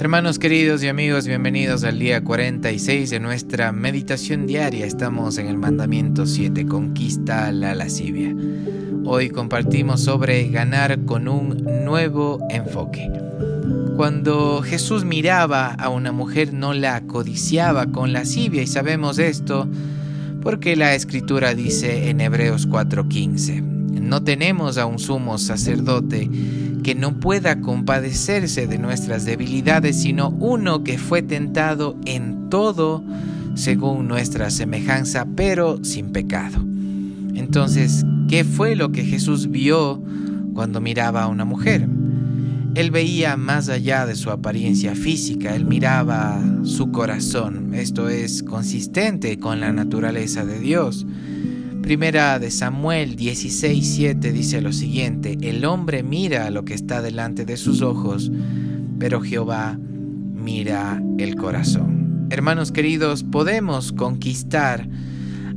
Hermanos queridos y amigos, bienvenidos al día 46 de nuestra meditación diaria. Estamos en el mandamiento 7, conquista la lascivia. Hoy compartimos sobre ganar con un nuevo enfoque. Cuando Jesús miraba a una mujer no la codiciaba con lascivia y sabemos esto porque la escritura dice en Hebreos 4:15, no tenemos a un sumo sacerdote que no pueda compadecerse de nuestras debilidades, sino uno que fue tentado en todo según nuestra semejanza, pero sin pecado. Entonces, ¿qué fue lo que Jesús vio cuando miraba a una mujer? Él veía más allá de su apariencia física, él miraba su corazón. Esto es consistente con la naturaleza de Dios. Primera de Samuel 16:7 dice lo siguiente, el hombre mira lo que está delante de sus ojos, pero Jehová mira el corazón. Hermanos queridos, podemos conquistar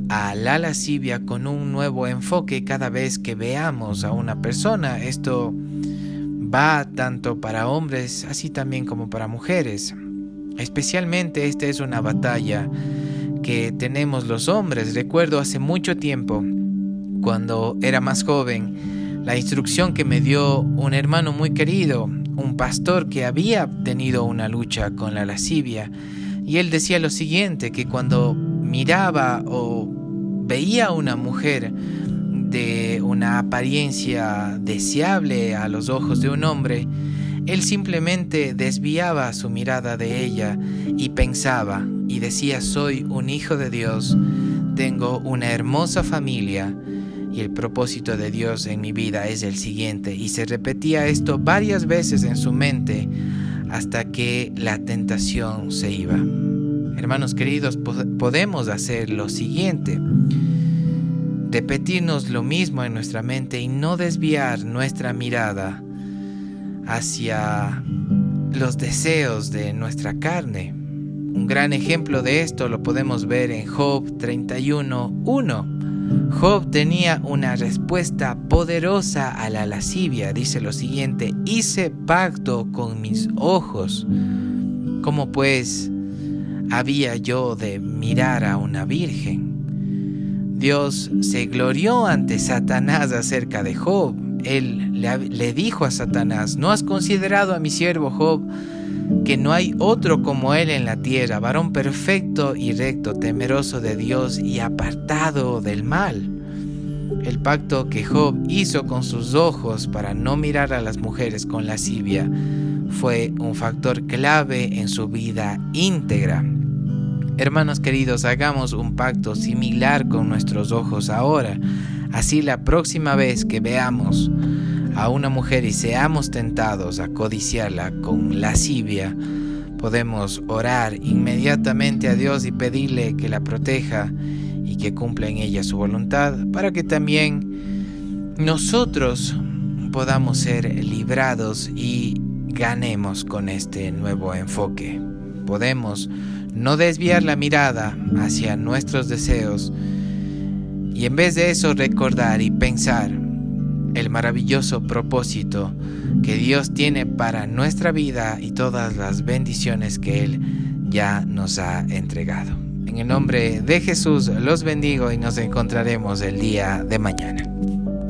a la lascivia con un nuevo enfoque cada vez que veamos a una persona. Esto va tanto para hombres así también como para mujeres. Especialmente esta es una batalla que tenemos los hombres. Recuerdo hace mucho tiempo, cuando era más joven, la instrucción que me dio un hermano muy querido, un pastor que había tenido una lucha con la lascivia, y él decía lo siguiente, que cuando miraba o veía a una mujer de una apariencia deseable a los ojos de un hombre, él simplemente desviaba su mirada de ella y pensaba y decía, soy un hijo de Dios, tengo una hermosa familia y el propósito de Dios en mi vida es el siguiente. Y se repetía esto varias veces en su mente hasta que la tentación se iba. Hermanos queridos, podemos hacer lo siguiente. Repetirnos lo mismo en nuestra mente y no desviar nuestra mirada hacia los deseos de nuestra carne. Un gran ejemplo de esto lo podemos ver en Job 31.1. Job tenía una respuesta poderosa a la lascivia. Dice lo siguiente, hice pacto con mis ojos. ¿Cómo pues había yo de mirar a una virgen? Dios se glorió ante Satanás acerca de Job él le, dijo a Satanás, ¿no has considerado a mi siervo Job que no hay otro como él en la tierra, varón perfecto y recto, temeroso de Dios y apartado del mal? El pacto que Job hizo con sus ojos para no mirar a las mujeres con lascivia fue un factor clave en su vida íntegra. Hermanos queridos, hagamos un pacto similar con nuestros ojos ahora. Así la próxima vez que veamos a una mujer y seamos tentados a codiciarla con lascivia, podemos orar inmediatamente a Dios y pedirle que la proteja y que cumpla en ella su voluntad para que también nosotros podamos ser librados y ganemos con este nuevo enfoque. Podemos no desviar la mirada hacia nuestros deseos, y en vez de eso recordar y pensar el maravilloso propósito que Dios tiene para nuestra vida y todas las bendiciones que Él ya nos ha entregado. En el nombre de Jesús los bendigo y nos encontraremos el día de mañana.